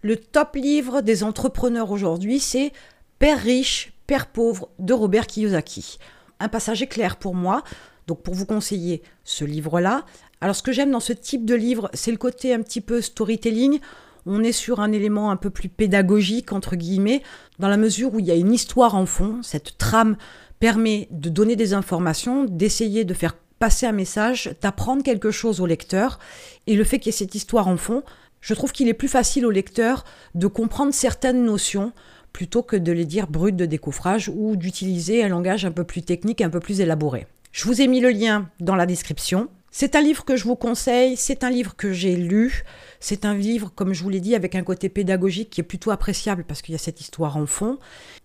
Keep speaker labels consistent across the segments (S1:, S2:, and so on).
S1: Le top livre des entrepreneurs aujourd'hui, c'est Père riche, Père pauvre de Robert Kiyosaki. Un passage éclair pour moi, donc pour vous conseiller ce livre-là. Alors ce que j'aime dans ce type de livre, c'est le côté un petit peu storytelling. On est sur un élément un peu plus pédagogique, entre guillemets, dans la mesure où il y a une histoire en fond. Cette trame permet de donner des informations, d'essayer de faire passer un message, d'apprendre quelque chose au lecteur. Et le fait qu'il y ait cette histoire en fond, je trouve qu'il est plus facile au lecteur de comprendre certaines notions plutôt que de les dire brutes de décoffrage ou d'utiliser un langage un peu plus technique, un peu plus élaboré. Je vous ai mis le lien dans la description. C'est un livre que je vous conseille, c'est un livre que j'ai lu, c'est un livre, comme je vous l'ai dit, avec un côté pédagogique qui est plutôt appréciable parce qu'il y a cette histoire en fond,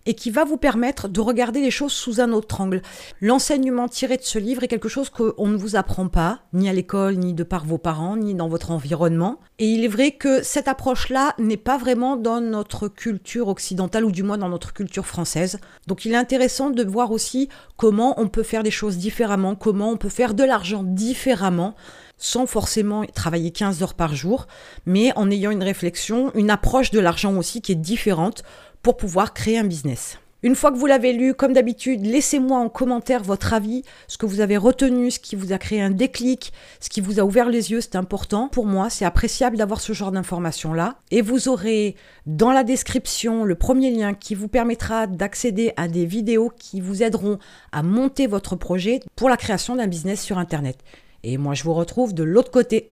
S1: et qui va vous permettre de regarder les choses sous un autre angle. L'enseignement tiré de ce livre est quelque chose qu'on ne vous apprend pas, ni à l'école, ni de par vos parents, ni dans votre environnement. Et il est vrai que cette approche-là n'est pas vraiment dans notre culture occidentale, ou du moins dans notre culture française. Donc il est intéressant de voir aussi comment on peut faire des choses différemment, comment on peut faire de l'argent différemment sans forcément travailler 15 heures par jour, mais en ayant une réflexion, une approche de l'argent aussi qui est différente pour pouvoir créer un business. Une fois que vous l'avez lu, comme d'habitude, laissez-moi en commentaire votre avis, ce que vous avez retenu, ce qui vous a créé un déclic, ce qui vous a ouvert les yeux, c'est important. Pour moi, c'est appréciable d'avoir ce genre d'informations-là. Et vous aurez dans la description le premier lien qui vous permettra d'accéder à des vidéos qui vous aideront à monter votre projet pour la création d'un business sur Internet. Et moi, je vous retrouve de l'autre côté.